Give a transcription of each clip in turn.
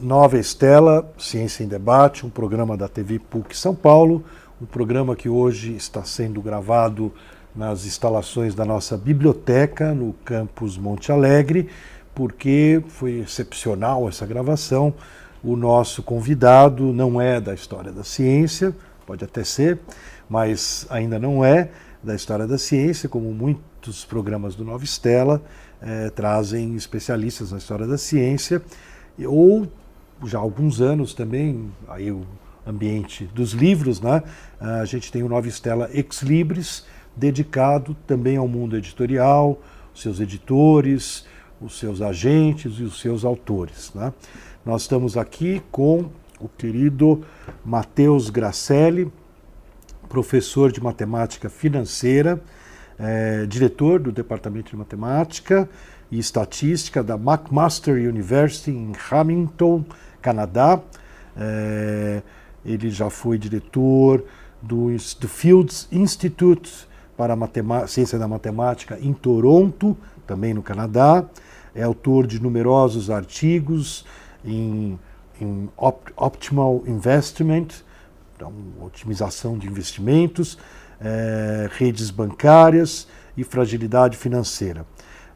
Nova Estela, Ciência em Debate, um programa da TV PUC São Paulo, um programa que hoje está sendo gravado nas instalações da nossa biblioteca no campus Monte Alegre, porque foi excepcional essa gravação. O nosso convidado não é da história da ciência, pode até ser, mas ainda não é da história da ciência, como muitos programas do Nova Estela eh, trazem especialistas na história da ciência, ou já há alguns anos também, aí o ambiente dos livros, né? A gente tem o Nova Estela Ex Libris, dedicado também ao mundo editorial, seus editores, os seus agentes e os seus autores. Né? Nós estamos aqui com o querido Matheus Gracelli, professor de matemática financeira, é, diretor do Departamento de Matemática e Estatística da McMaster University em Hamilton, Canadá. É, ele já foi diretor do, do Fields Institute para a Ciência da Matemática em Toronto, também no Canadá. É autor de numerosos artigos em, em opt, Optimal Investment, então, otimização de investimentos, é, redes bancárias e fragilidade financeira.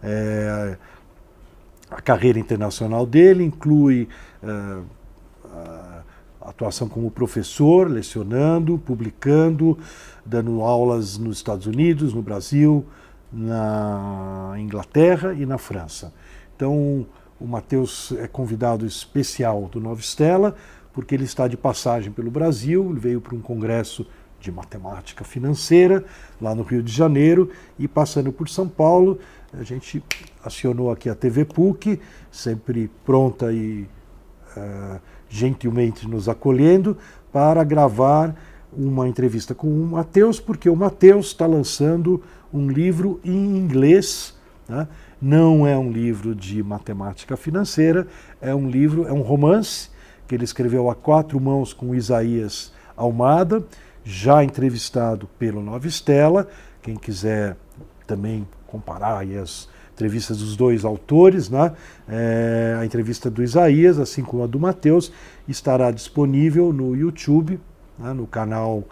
É, a carreira internacional dele inclui uh, atuação como professor, lecionando, publicando, dando aulas nos Estados Unidos, no Brasil, na Inglaterra e na França. Então, o Matheus é convidado especial do Nova Estela, porque ele está de passagem pelo Brasil, ele veio para um congresso de matemática financeira lá no Rio de Janeiro e passando por São Paulo, a gente acionou aqui a TV PUC, sempre pronta e uh, gentilmente nos acolhendo, para gravar uma entrevista com o Matheus, porque o Matheus está lançando um livro em inglês. Né? Não é um livro de matemática financeira, é um livro, é um romance que ele escreveu a quatro mãos com Isaías Almada, já entrevistado pelo Nova Estela. Quem quiser também comparar as entrevistas dos dois autores, né? É, a entrevista do Isaías, assim como a do Mateus, estará disponível no YouTube, né? no canal,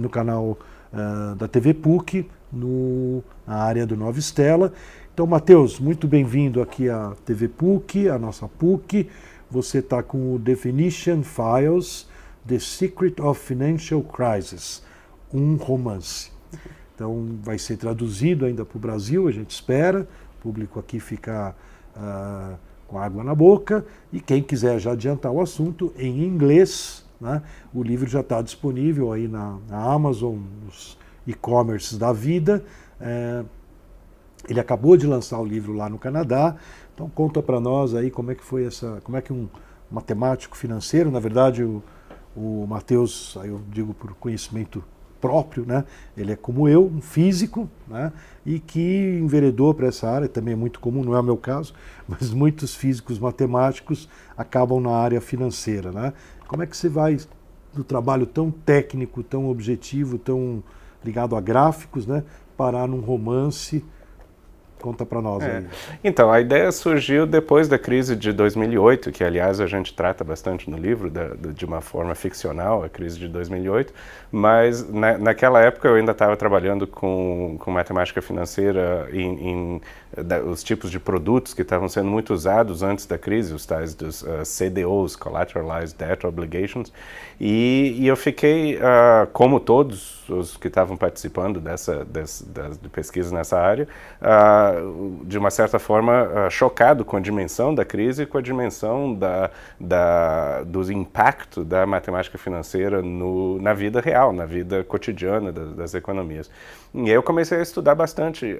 no canal uh, da TV PUC, no, na área do Nova Estela. Então, Mateus, muito bem-vindo aqui à TV PUC, a nossa PUC. Você está com o Definition Files, The Secret of Financial Crisis, um romance. Então, vai ser traduzido ainda para o Brasil, a gente espera. O público aqui fica uh, com água na boca. E quem quiser já adiantar o assunto, em inglês, né, o livro já está disponível aí na, na Amazon, nos e-commerces da vida. É, ele acabou de lançar o livro lá no Canadá. Então conta para nós aí como é que foi essa, como é que um matemático financeiro, na verdade o, o Matheus, aí eu digo por conhecimento próprio, né? Ele é como eu, um físico, né? E que enveredou para essa área, também é muito comum, não é o meu caso, mas muitos físicos matemáticos acabam na área financeira, né? Como é que você vai do trabalho tão técnico, tão objetivo, tão ligado a gráficos, né? Parar num romance Conta para nós é. aí. Então, a ideia surgiu depois da crise de 2008, que aliás a gente trata bastante no livro, da, de uma forma ficcional, a crise de 2008, mas na, naquela época eu ainda estava trabalhando com, com matemática financeira em, em da, os tipos de produtos que estavam sendo muito usados antes da crise, os tais dos uh, CDOs, Collateralized Debt Obligations, e, e eu fiquei, uh, como todos os que estavam participando dessa, dessa, de pesquisa nessa área, uh, de uma certa forma chocado com a dimensão da crise e com a dimensão da, da, do impacto da matemática financeira no, na vida real, na vida cotidiana das, das economias. E eu comecei a estudar bastante,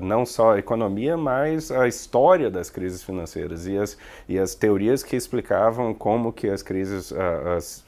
não só a economia, mas a história das crises financeiras e as, e as teorias que explicavam como que as crises, uh, as,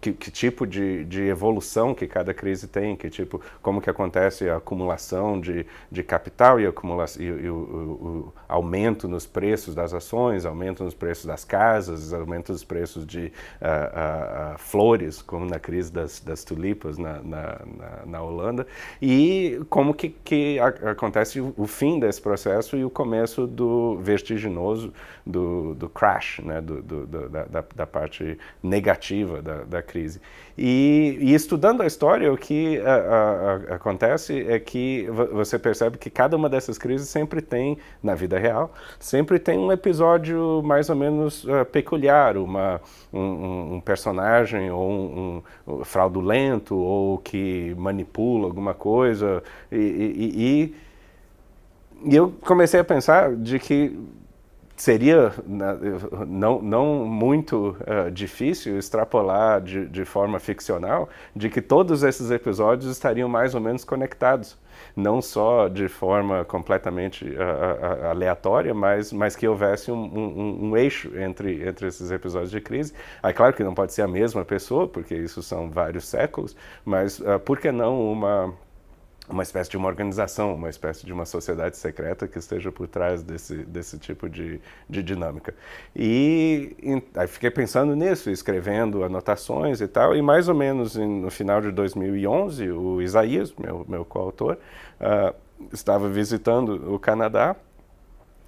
que, que, tipo de, de, evolução que cada crise tem, que tipo, como que acontece a acumulação de, de capital e, acumulação, e, e o, o, o, aumento nos preços das ações, aumento nos preços das casas, aumento nos preços de uh, uh, flores, como na crise das, das tulipas na, na, na, na, Holanda, e como que, que a, acontece o, fim desse processo e o começo do vertiginoso do, do crash, né, do, do, da, da, da, parte negativa da, da crise. E, e, estudando a história, o que a, a, a, acontece é que você percebe que cada uma dessas crises sempre tem, na vida real, sempre tem um episódio mais ou menos uh, peculiar, uma, um, um, personagem ou um, um, fraudulento ou que manipula alguma coisa. e, e, e eu comecei a pensar de que seria né, não, não muito uh, difícil extrapolar de, de, forma ficcional de que todos esses episódios estariam mais ou menos conectados. Não só de forma completamente uh, aleatória, mas, mas que houvesse um, um, um, eixo entre, entre esses episódios de crise. Aí, claro que não pode ser a mesma pessoa, porque isso são vários séculos, mas uh, por que não uma uma espécie de uma organização, uma espécie de uma sociedade secreta que esteja por trás desse, desse tipo de, de dinâmica. E, e aí fiquei pensando nisso, escrevendo anotações e tal, e mais ou menos em, no final de 2011, o Isaías, meu, meu coautor, uh, estava visitando o Canadá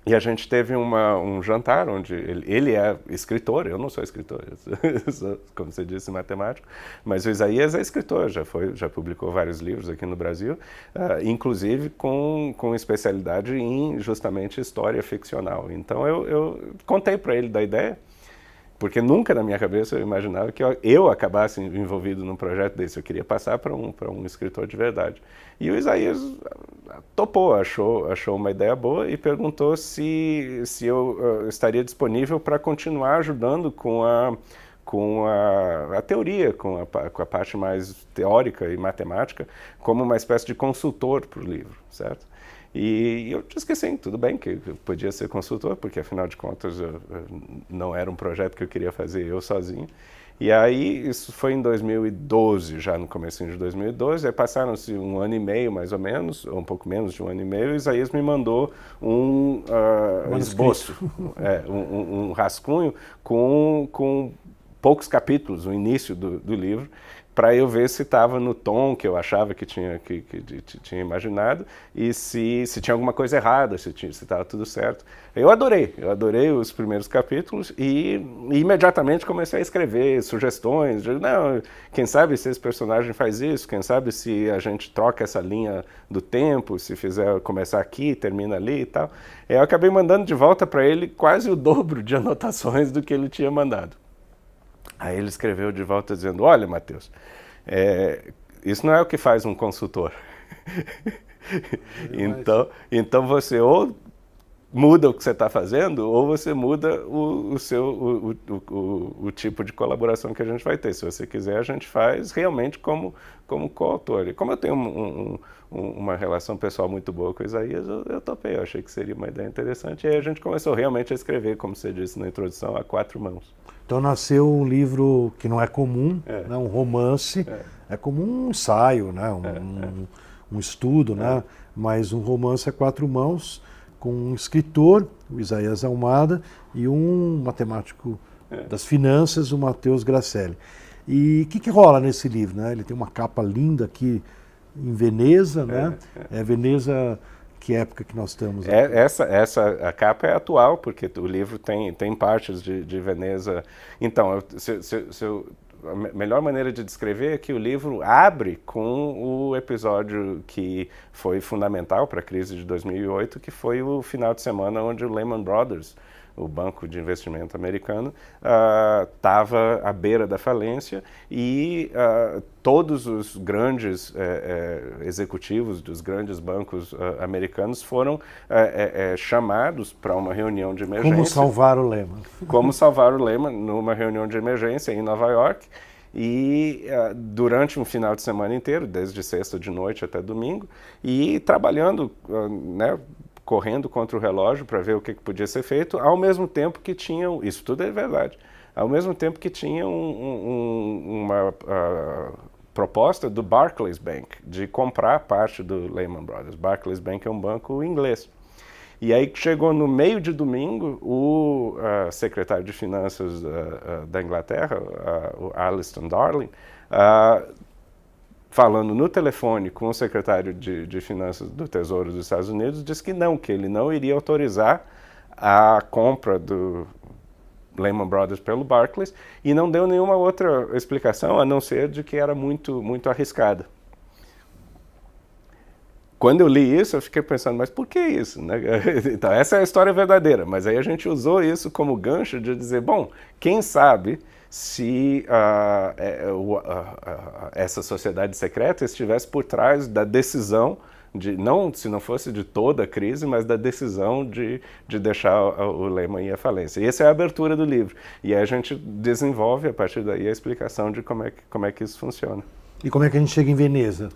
e a gente teve uma, um jantar onde ele, ele, é escritor, eu não sou escritor, sou, como você disse, matemático, mas o Isaías é escritor, já, foi, já publicou vários livros aqui no Brasil, uh, inclusive com, com especialidade em justamente história ficcional. Então eu, eu contei para ele da ideia, porque nunca na minha cabeça eu imaginava que eu, eu acabasse envolvido num projeto desse. Eu queria passar para um, um escritor de verdade. E o Isaías ah, topou, achou, achou uma ideia boa e perguntou se, se eu uh, estaria disponível para continuar ajudando com a, com a, a teoria, com a, com a parte mais teórica e matemática, como uma espécie de consultor para o livro, certo? E eu disse que sim, tudo bem, que eu podia ser consultor, porque afinal de contas eu, eu não era um projeto que eu queria fazer eu sozinho. E aí, isso foi em 2012, já no começo de 2012, aí passaram-se um ano e meio, mais ou menos, ou um pouco menos de um ano e meio, e Isaías me mandou um uh, esboço, é, um, um, rascunho com, com poucos capítulos, o início do, do livro, para eu ver se estava no tom que eu achava que tinha, que, que, que, tinha imaginado e se, se tinha alguma coisa errada, se estava tudo certo. Eu adorei, eu adorei os primeiros capítulos e, e imediatamente comecei a escrever sugestões. De, não, quem sabe se esse personagem faz isso, quem sabe se a gente troca essa linha do tempo, se fizer começar aqui, termina ali e tal. Eu acabei mandando de volta para ele quase o dobro de anotações do que ele tinha mandado. Aí ele escreveu de volta dizendo: Olha, Mateus, é, isso não é o que faz um consultor. então, então você ou muda o que você está fazendo ou você muda o, o seu o, o, o, tipo de colaboração que a gente vai ter. Se você quiser, a gente faz realmente como como coautor. E como eu tenho um, um, uma relação pessoal muito boa com o Isaías, eu, eu topei. Eu achei que seria uma ideia interessante. E aí a gente começou realmente a escrever, como você disse na introdução, a quatro mãos. Então nasceu um livro que não é comum, é. Né, um romance, é. é. como um ensaio, né, um, é. um, um estudo, né, é. mas um romance a quatro mãos com um escritor, o Isaías Almada, e um matemático é. das finanças, o Matheus Gracelli. E o que, que rola nesse livro? Né? Ele tem uma capa linda aqui em Veneza, né? É, Veneza que época que nós estamos? É, essa, essa a capa é atual, porque o livro tem, tem partes de, de Veneza. Então, se, se, se eu, a melhor maneira de descrever é que o livro abre com o episódio que foi fundamental para a crise de 2008, que foi o final de semana onde o Lehman Brothers o banco de investimento americano, estava uh, à beira da falência e uh, todos os grandes eh, eh, executivos dos grandes bancos uh, americanos foram eh, chamados para uma reunião de emergência. Como salvar o Lehman. Como salvar o Lehman numa reunião de emergência em Nova York. E uh, durante um final de semana inteiro, desde sexta de noite até domingo, e trabalhando uh, né, correndo contra o relógio para ver o que, que, podia ser feito, ao mesmo tempo que tinham, isso tudo é verdade, ao mesmo tempo que tinham um, um, uma uh, proposta do Barclays Bank de comprar parte do Lehman Brothers. Barclays Bank é um banco inglês. E aí chegou no meio de domingo o uh, secretário de Finanças uh, da Inglaterra, o Alistair Darling, falando no telefone com o secretário de, de, Finanças do Tesouro dos Estados Unidos, disse que não, que ele não iria autorizar a compra do Lehman Brothers pelo Barclays e não deu nenhuma outra explicação a não ser de que era muito muito arriscada. Quando eu li isso, eu fiquei pensando, mas por que isso? Né? Então, essa é a história verdadeira, mas aí a gente usou isso como gancho de dizer, bom, quem sabe se uh, essa sociedade secreta estivesse por trás da decisão de não se não fosse de toda a crise, mas da decisão de, de deixar o, o Lehman ir à falência. E essa é a abertura do livro. E aí a gente desenvolve a partir daí a explicação de como é que, como é que isso funciona. E como é que a gente chega em Veneza?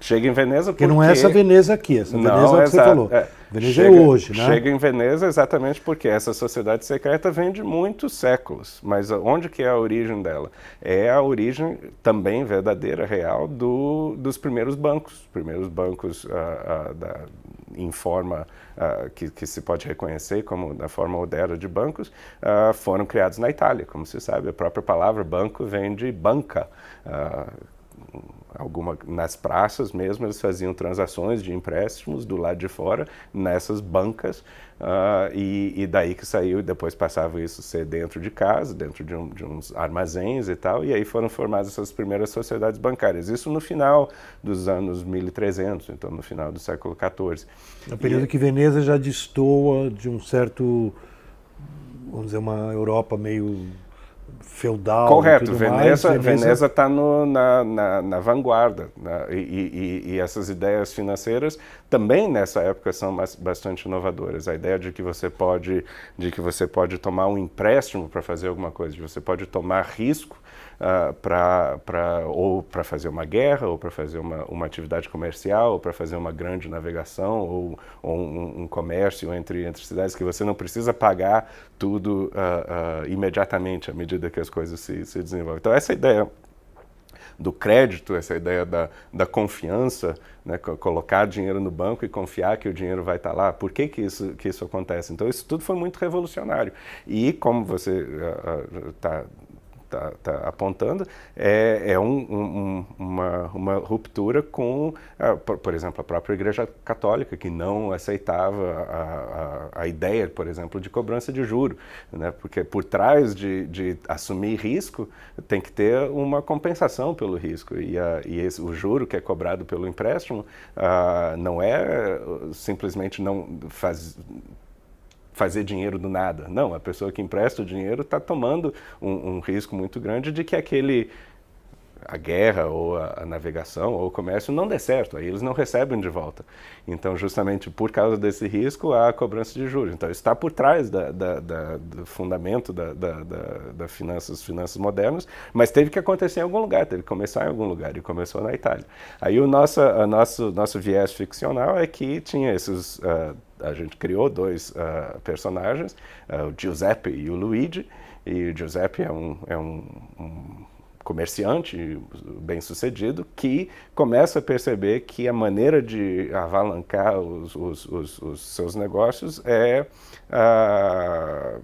Chega em Veneza porque... porque não é essa Veneza aqui, essa Veneza não, é o que você falou. É, Veneza é chega, é hoje, né? Chega em Veneza exatamente porque essa sociedade secreta vem de muitos séculos. Mas onde que é a origem dela? É a origem também verdadeira, real, do, dos primeiros bancos. Os primeiros bancos uh, uh, da, em forma uh, que, que, se pode reconhecer como da forma moderna de bancos, foram criados na Itália. Como se sabe, a própria palavra banco vem de banca, alguma nas praças mesmo eles faziam transações de empréstimos do lado de fora nessas bancas uh, e, e, daí que saiu depois passava isso ser dentro de casa dentro de, um, de, uns armazéns e tal e aí foram formadas essas primeiras sociedades bancárias. Isso no final dos anos 1300 então no final do século 14 no período e, que Veneza já destoa de um certo vamos dizer uma Europa meio feudal. Correto, Veneza Veneza está na, na, na, vanguarda né? e, e, e, essas ideias financeiras também nessa época são bastante inovadoras. A ideia de que você pode de que você pode tomar um empréstimo para fazer alguma coisa, de você pode tomar risco uh, ah, para ou para fazer uma guerra, ou para fazer uma, uma atividade comercial, ou para fazer uma grande navegação, ou, ou um, um, comércio entre, entre cidades, que você não precisa pagar tudo uh, uh, imediatamente à medida que as coisas se, se desenvolvem. Então, essa ideia do crédito, essa ideia da, da confiança, né, colocar dinheiro no banco e confiar que o dinheiro vai estar lá. Por que, que, isso, que isso acontece? Então, isso tudo foi muito revolucionário. E, como você está uh, está tá apontando é, é um, um, uma, uma ruptura com, por, exemplo, a própria Igreja Católica, que não aceitava a, a, a ideia, por exemplo, de cobrança de juro, né? porque por trás de, de assumir risco tem que ter uma compensação pelo risco, e, e esse, o juro que é cobrado pelo empréstimo ah, não é simplesmente não faz fazer dinheiro do nada. Não, a pessoa que empresta o dinheiro está tomando um, um, risco muito grande de que aquele a guerra ou a, a, navegação ou o comércio não dê certo, aí eles não recebem de volta. Então, justamente por causa desse risco, há a cobrança de juros. Então, está por trás da, da, da, do fundamento da, da, finanças, finanças modernas, mas teve que acontecer em algum lugar, teve que começar em algum lugar, e começou na Itália. Aí o nosso, a nosso, nosso viés ficcional é que tinha esses... Uh, a gente criou dois uh, personagens, uh, o Giuseppe e o Luigi. E o Giuseppe é um, é um, um comerciante bem sucedido que começa a perceber que a maneira de avalancar os, os, os, os seus negócios é uh,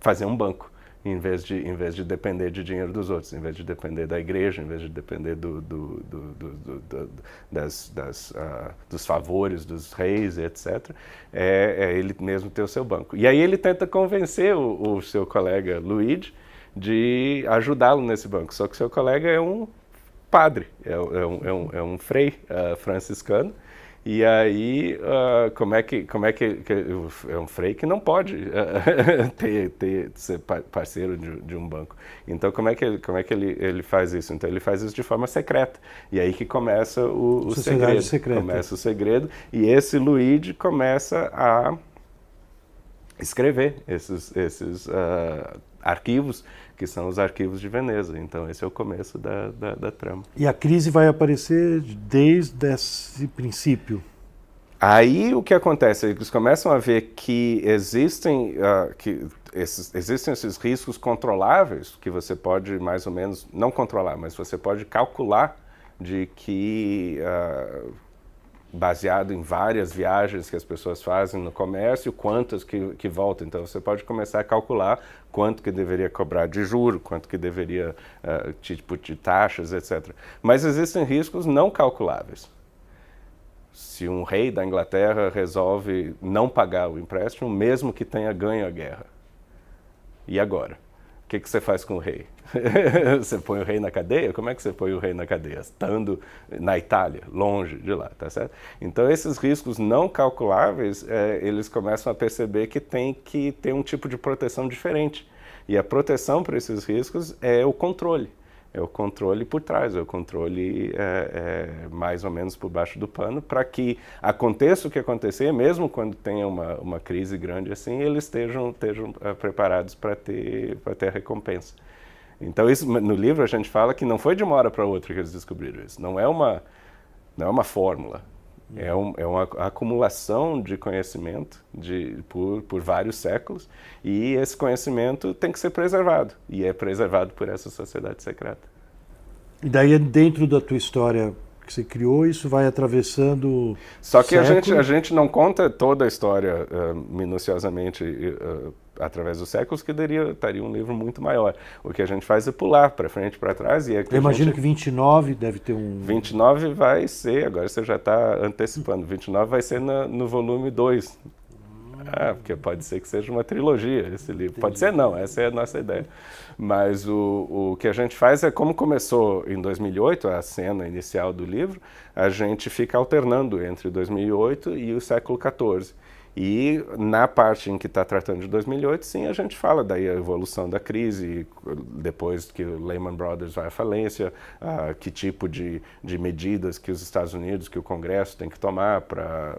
fazer um banco em vez de em vez de depender de dinheiro dos outros, em vez de depender da igreja, em vez de depender do, do, do, do das, das uh, dos favores dos reis, etc. É, é, ele mesmo ter o seu banco. E aí ele tenta convencer o, o seu colega Luigi de ajudá-lo nesse banco. Só que seu colega é um padre, é, é um, é um, é um frei uh, franciscano e aí, uh, como é que, como é que, que, é um frei que não pode uh, ter, ter, ser parceiro de, de, um banco. Então, como é que, ele, como é que ele, ele faz isso? Então, ele faz isso de forma secreta. E aí que começa o, o segredo. Secreta. Começa o segredo. E esse Luigi começa a escrever esses, esses uh, arquivos que são os arquivos de Veneza. Então, esse é o começo da, da, da trama. E a crise vai aparecer desde esse princípio? Aí o que acontece? Eles começam a ver que existem, uh, que esses, existem esses riscos controláveis que você pode mais ou menos, não controlar, mas você pode calcular de que, uh, baseado em várias viagens que as pessoas fazem no comércio, quantas que, que voltam. Então você pode começar a calcular quanto que deveria cobrar de juro, quanto que deveria, uh, tipo de taxas, etc. Mas existem riscos não calculáveis se um rei da Inglaterra resolve não pagar o empréstimo, mesmo que tenha ganho a guerra. E agora? Que, que você faz com o rei? você põe o rei na cadeia? Como é que você põe o rei na cadeia? Estando na Itália, longe de lá, tá certo? Então, esses riscos não calculáveis, é, eles começam a perceber que tem que ter um tipo de proteção diferente. E a proteção para esses riscos é o controle é o controle por trás, é o controle é, é, mais ou menos por baixo do pano, para que aconteça o que acontecer, mesmo quando tenha uma, uma crise grande assim, eles estejam, estejam é, preparados para ter, ter a recompensa. Então, isso, no livro a gente fala que não foi de uma hora para outra que eles descobriram isso, não é uma, não é uma fórmula, é, um, é, uma acumulação de conhecimento de, por, por vários séculos e esse conhecimento tem que ser preservado e é preservado por essa sociedade secreta. E daí dentro da tua história que você criou, isso vai atravessando. Só que a gente, a gente não conta toda a história uh, minuciosamente uh, através dos séculos, que daria, estaria um livro muito maior. O que a gente faz é pular para frente para trás. E é Eu imagino gente... que 29 deve ter um. 29 vai ser, agora você já está antecipando, 29 vai ser na, no volume 2. Ah, porque pode ser que seja uma trilogia esse livro. Pode ser não, essa é a nossa ideia. Mas o, o que a gente faz é, como começou em 2008, a cena inicial do livro, a gente fica alternando entre 2008 e o século XIV. E na parte em que está tratando de 2008, sim, a gente fala daí a evolução da crise, depois que o Lehman Brothers vai à falência, uh, que tipo de, de medidas que os Estados Unidos, que o Congresso tem que tomar para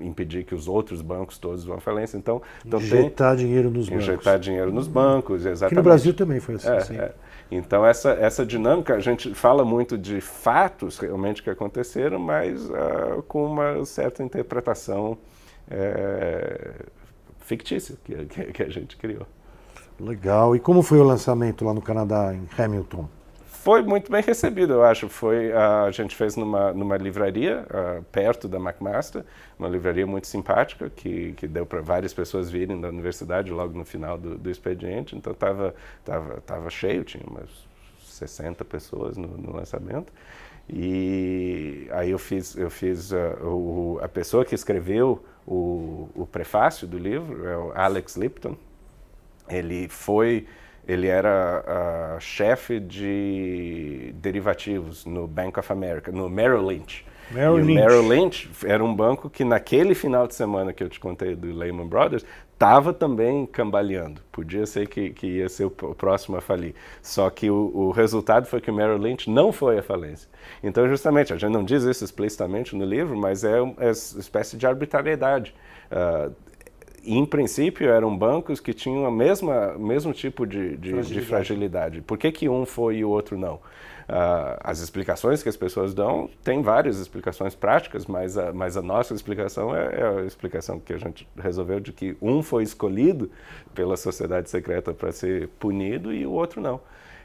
impedir que os outros bancos todos vão à falência. Então, então injetar tem, dinheiro nos bancos. Injetar dinheiro nos bancos, exatamente. Aqui no Brasil também foi assim. É, é. Então, essa, essa dinâmica, a gente fala muito de fatos realmente que aconteceram, mas uh, com uma certa interpretação é, fictícia que, que, que a gente criou. Legal. E como foi o lançamento lá no Canadá, em Hamilton? Foi muito bem recebido, eu acho. Foi a gente fez numa numa livraria uh, perto da McMaster, uma livraria muito simpática que que deu para várias pessoas virem da universidade logo no final do, do expediente. Então estava tava tava cheio, tinha umas 60 pessoas no, no lançamento. E aí eu fiz eu fiz uh, o, a pessoa que escreveu o, o prefácio do livro é o Alex Lipton. Ele foi ele era chefe de derivativos no Bank of America, no Merrill Lynch. Merrill e Lynch. Merrill Lynch era um banco que naquele final de semana que eu te contei do Lehman Brothers, estava também cambaleando. Podia ser que, que ia ser o, próximo a falir. Só que o, o, resultado foi que o Merrill Lynch não foi à falência. Então, justamente, a gente não diz isso explicitamente no livro, mas é, é uma espécie de arbitrariedade. Uh, em princípio, eram bancos que tinham o mesmo tipo de, de, fragilidade. de, fragilidade. Por que, que um foi e o outro não? Uh, as explicações que as pessoas dão, tem várias explicações práticas, mas a, mas a nossa explicação é, é, a explicação que a gente resolveu de que um foi escolhido pela sociedade secreta para ser punido e o outro não.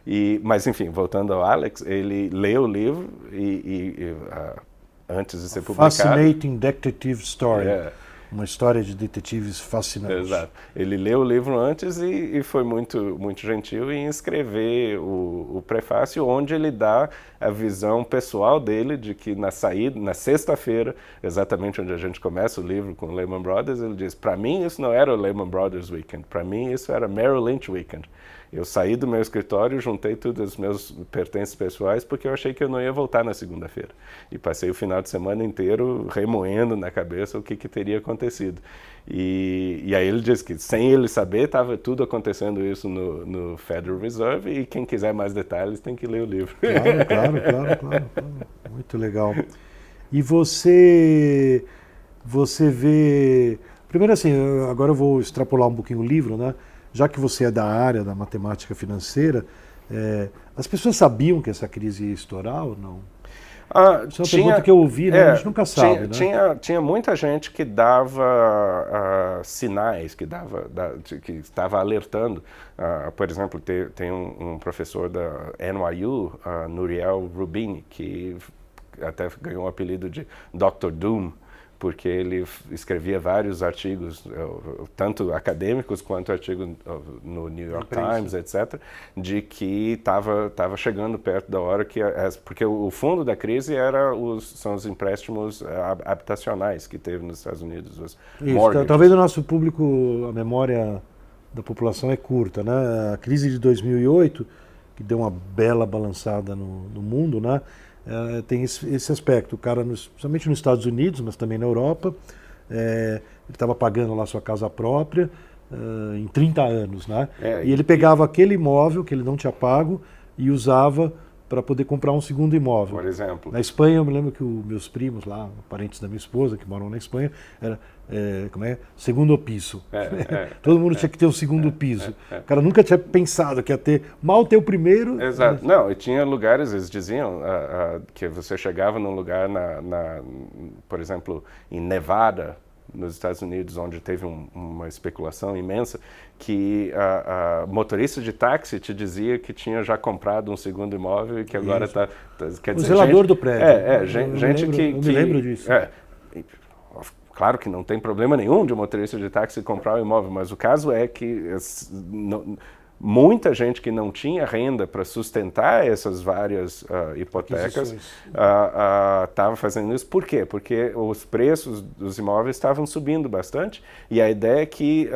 E, mas, enfim, voltando ao Alex, ele leu o livro e, e, e uh, antes de ser publicado... Fascinating Detective Story. Yeah uma história de detetives fascinante. Exato. Ele leu o livro antes e, e foi muito, muito gentil em escrever o, o, prefácio, onde ele dá a visão pessoal dele de que na saída, na sexta-feira, exatamente onde a gente começa o livro com o Lehman Brothers, ele diz: para mim isso não era o Lehman Brothers Weekend, para mim isso era Merrill Lynch Weekend. Eu saí do meu escritório, juntei todos os meus pertences pessoais porque eu achei que eu não ia voltar na segunda-feira. E passei o final de semana inteiro remoendo na cabeça o que, que teria acontecido. E, e aí ele diz que sem ele saber estava tudo acontecendo isso no, no, Federal Reserve e quem quiser mais detalhes tem que ler o livro. Claro, claro, claro, claro, claro. Muito legal. E você, você vê... Primeiro assim, agora eu vou extrapolar um pouquinho o livro, né? já que você é da área da matemática financeira, é, as pessoas sabiam que essa crise ia estourar ou não? Ah, Isso é uma tinha, pergunta que eu ouvi, né? É, a gente nunca sabe. Tinha, né? tinha, tinha, muita gente que dava uh, sinais, que, dava, da, que estava alertando. Uh, por exemplo, tem, tem um, um, professor da NYU, uh, Nuriel Rubini, que até ganhou o apelido de Dr. Doom porque ele escrevia vários artigos, eh, tanto acadêmicos quanto artigos eh, no New York Times, etc., de que estava tava chegando perto da hora que porque o fundo da crise era os são os empréstimos eh, habitacionais que teve nos Estados Unidos, os Isso, talvez o nosso público a memória da população é curta, né? A crise de 2008 que deu uma bela balançada no, no mundo, né? É, tem esse, esse, aspecto. O cara, nos, principalmente nos Estados Unidos, mas também na Europa, é, ele estava pagando lá sua casa própria uh, em 30 anos. Né? É, e ele pegava aquele imóvel que ele não tinha pago e usava para poder comprar um segundo imóvel. Por exemplo. Na Espanha, eu me lembro que os meus primos lá, parentes da minha esposa, que moram na Espanha, era, é, como é? Segundo piso. É, é, Todo mundo tinha que ter o um segundo é, piso. É, é. O cara nunca tinha pensado que ia ter, mal ter o primeiro. Exato. Não, e tinha lugares, eles diziam, uh, uh, que você chegava num lugar, na, na, por exemplo, em Nevada, nos Estados Unidos, onde teve um, uma especulação imensa, que a, a, motorista de táxi te dizia que tinha já comprado um segundo imóvel e que agora está... Tá, dizer, o zelador gente, do prédio. É, é gente, gente lembro, que... Eu me lembro disso. É, claro que não tem problema nenhum de um motorista de táxi comprar um imóvel, mas o caso é que... Muita gente que não tinha renda para sustentar essas várias uh, hipotecas estava uh, uh, fazendo isso. Por quê? Porque os preços dos imóveis estavam subindo bastante e a ideia é que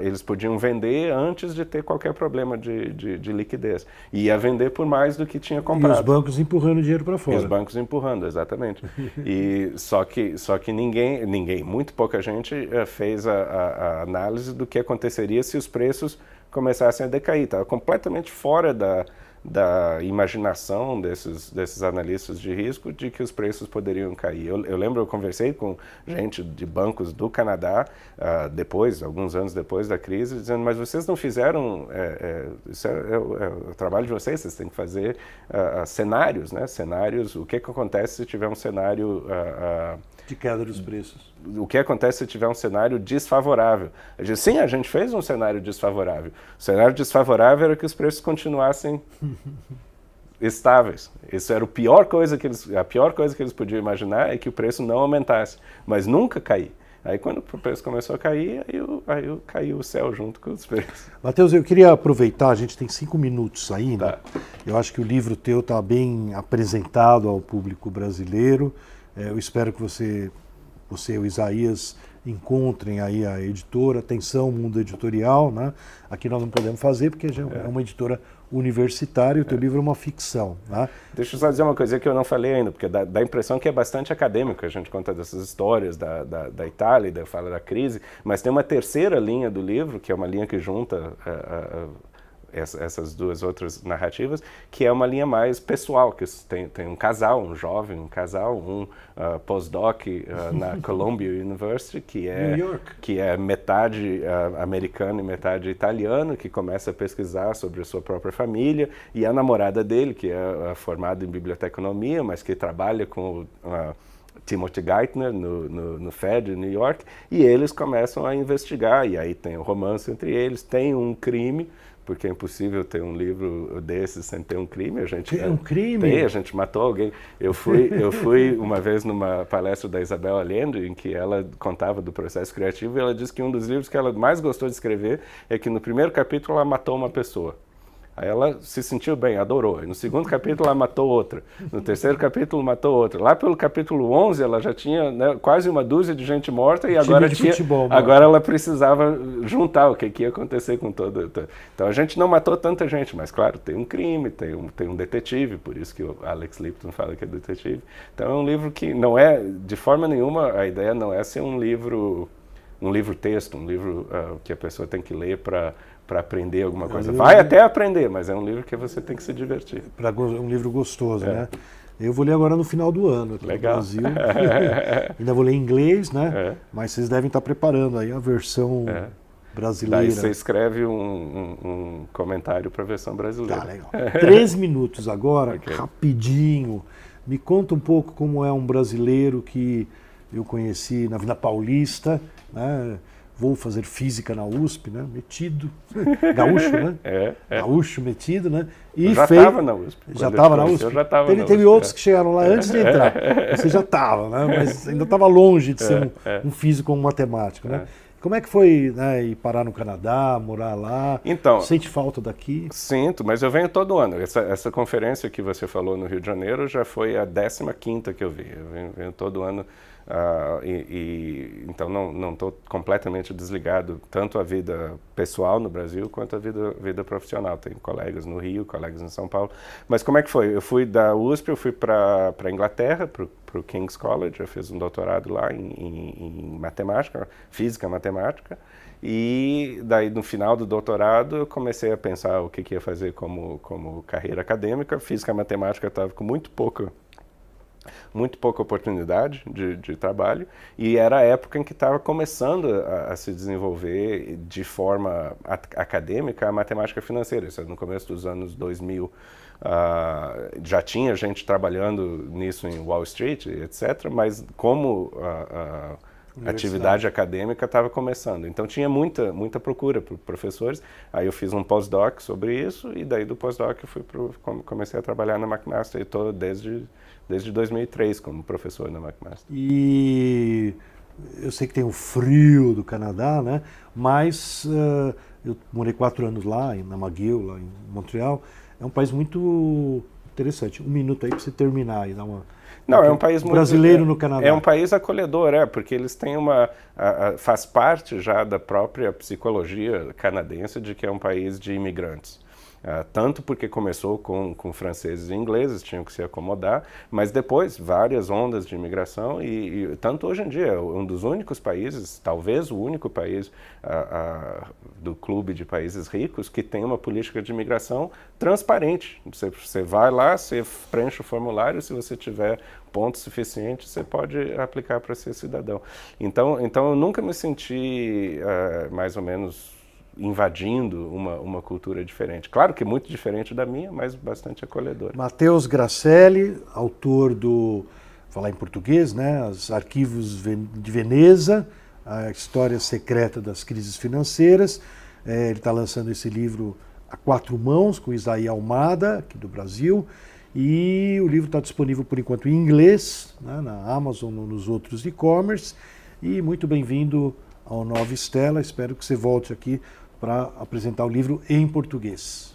eles podiam vender antes de ter qualquer problema de, de, de, liquidez. E ia vender por mais do que tinha comprado. E os bancos empurrando dinheiro para fora. E os bancos empurrando, exatamente. e só que, só que ninguém, ninguém, muito pouca gente eh, fez a, a, a análise do que aconteceria se os preços começassem a decair. Estava completamente fora da, da imaginação desses, desses analistas de risco de que os preços poderiam cair. Eu, eu lembro, eu conversei com gente de bancos do Canadá, uh, depois, alguns anos depois da crise, dizendo, mas vocês não fizeram, é, é, isso é, é, o, é, trabalho de vocês, vocês têm que fazer uh, cenários, né? Cenários, o que, que acontece se tiver um cenário... Uh, de queda dos preços. O que acontece se tiver um cenário desfavorável? sim, a gente fez um cenário desfavorável. O cenário desfavorável era que os preços continuassem estáveis. Isso era a pior coisa que eles, a pior coisa que eles podiam imaginar é que o preço não aumentasse, mas nunca cair. Aí quando o preço começou a cair, aí, aí caiu o céu junto com os preços. Matheus, eu queria aproveitar, a gente tem cinco minutos ainda. Tá. Eu acho que o livro teu está bem apresentado ao público brasileiro. É, eu espero que você, você e o Isaías encontrem aí a editora, atenção, mundo editorial, né? Aqui nós não podemos fazer porque já é, é uma editora universitária o teu é. livro é uma ficção. Né? Deixa eu só dizer uma coisa que eu não falei ainda, porque dá, dá a impressão que é bastante acadêmico, a gente conta dessas histórias da, da, da Itália, da fala da crise, mas tem uma terceira linha do livro, que é uma linha que junta... Uh, essas duas outras narrativas, que é uma linha mais pessoal, que tem, tem um casal, um jovem, um casal, um uh, postdoc uh, na Columbia University, que é, que é metade uh, americano e metade italiano, que começa a pesquisar sobre a sua própria família, e a namorada dele, que é formada em biblioteconomia, mas que trabalha com... Timothy Geithner no, no, no Fed, em New York, e eles começam a investigar, e aí tem o um romance entre eles, tem um crime, porque é impossível ter um livro desses sem ter um crime. A gente tem um crime? Tem, a gente matou alguém. Eu fui, eu fui uma vez numa palestra da Isabel Allende, em que ela contava do processo criativo, e ela disse que um dos livros que ela mais gostou de escrever é que no primeiro capítulo ela matou uma pessoa. Aí ela se sentiu bem, adorou. E no segundo capítulo ela matou outra. No terceiro capítulo matou outra. Lá pelo capítulo 11 ela já tinha né, quase uma dúzia de gente morta e agora tinha, futebol, agora ela precisava juntar o que, que ia acontecer com todo. Então a gente não matou tanta gente, mas claro, tem um crime, tem um, tem um detetive, por isso que o Alex Lipton fala que é detetive. Então é um livro que não é, de forma nenhuma, a ideia não é ser um livro um livro texto, um livro uh, que a pessoa tem que ler para para aprender alguma coisa. É um Vai até aprender, mas é um livro que você tem que se divertir. Pra, um livro gostoso, é. né? Eu vou ler agora no final do ano aqui Legal. no Brasil. Ainda vou ler em inglês, né? É. Mas vocês devem estar preparando aí a versão é. brasileira. Daí você escreve um, um, um comentário para a versão brasileira. Tá, legal. Três minutos agora, okay. rapidinho. Me conta um pouco como é um brasileiro que eu conheci na Vila Paulista, né? Vou fazer física na USP, né? Metido, gaúcho, né? É, é. Gaúcho metido, né? E já estava na USP. Já estava na USP? Eu já teve, na teve USP, outros é. que chegaram lá antes de entrar. Você já estava, né? Mas ainda estava longe de ser É, um, um físico ou um matemático, né? Como é que foi né, ir parar no Canadá, morar lá? Então, Sente falta daqui? Sinto, mas eu venho todo ano. Essa, essa conferência que você falou no Rio de Janeiro já foi a 15ª que eu vi. Eu venho, venho todo ano uh, e, e, então não estou completamente desligado tanto a vida pessoal no Brasil quanto a vida, vida profissional. Tenho colegas no Rio, colegas em São Paulo. Mas como é que foi? Eu fui da USP, eu fui para a Inglaterra, para o King's College, eu fiz um doutorado lá em, em, em matemática, física matemática. E daí, no final do doutorado, eu comecei a pensar o que, que ia fazer como, como carreira acadêmica. Física matemática estava com muito pouca, muito pouca oportunidade de, de trabalho. E era a época em que estava começando a, a, se desenvolver de forma acadêmica a matemática financeira. Isso é no começo dos anos 2000. Uh, já tinha gente trabalhando nisso em Wall Street, etc., mas como a, a atividade acadêmica estava começando. Então tinha muita, muita procura por professores. Aí eu fiz um pós-doc sobre isso e daí do pós-doc eu fui pro, comecei a trabalhar na McMaster e estou desde, desde 2003 como professor na McMaster. E eu sei que tem o frio do Canadá, né? Mas uh, eu morei quatro anos lá, na McGill, lá em Montreal. É um país muito interessante. Um minuto aí para você terminar e dar uma. Não, é um país muito, brasileiro no Canadá. É um país acolhedor, é, porque eles têm uma a, a, faz parte já da própria psicologia canadense de que é um país de imigrantes. Uh, tanto porque começou com, com franceses e ingleses, tinham que se acomodar, mas depois várias ondas de imigração e, e tanto hoje em dia um dos únicos países, talvez o único país uh, uh, do clube de países ricos que tem uma política de imigração transparente. Você, você vai lá, você preenche o formulário, se você tiver pontos suficientes, você pode aplicar para ser cidadão. Então, então eu nunca me senti mais ou menos invadindo uma, uma cultura diferente. Claro que muito diferente da minha, mas bastante acolhedora. Matheus Gracelli, autor do, falar em português, né, Os Arquivos de Veneza, a história secreta das crises financeiras. É, ele está lançando esse livro a quatro mãos, com Isaí Almada, aqui do Brasil. E o livro está disponível por enquanto em inglês, né, na Amazon ou nos outros e-commerce. E muito bem-vindo ao Nova Estela. Espero que você volte aqui para apresentar o livro em português.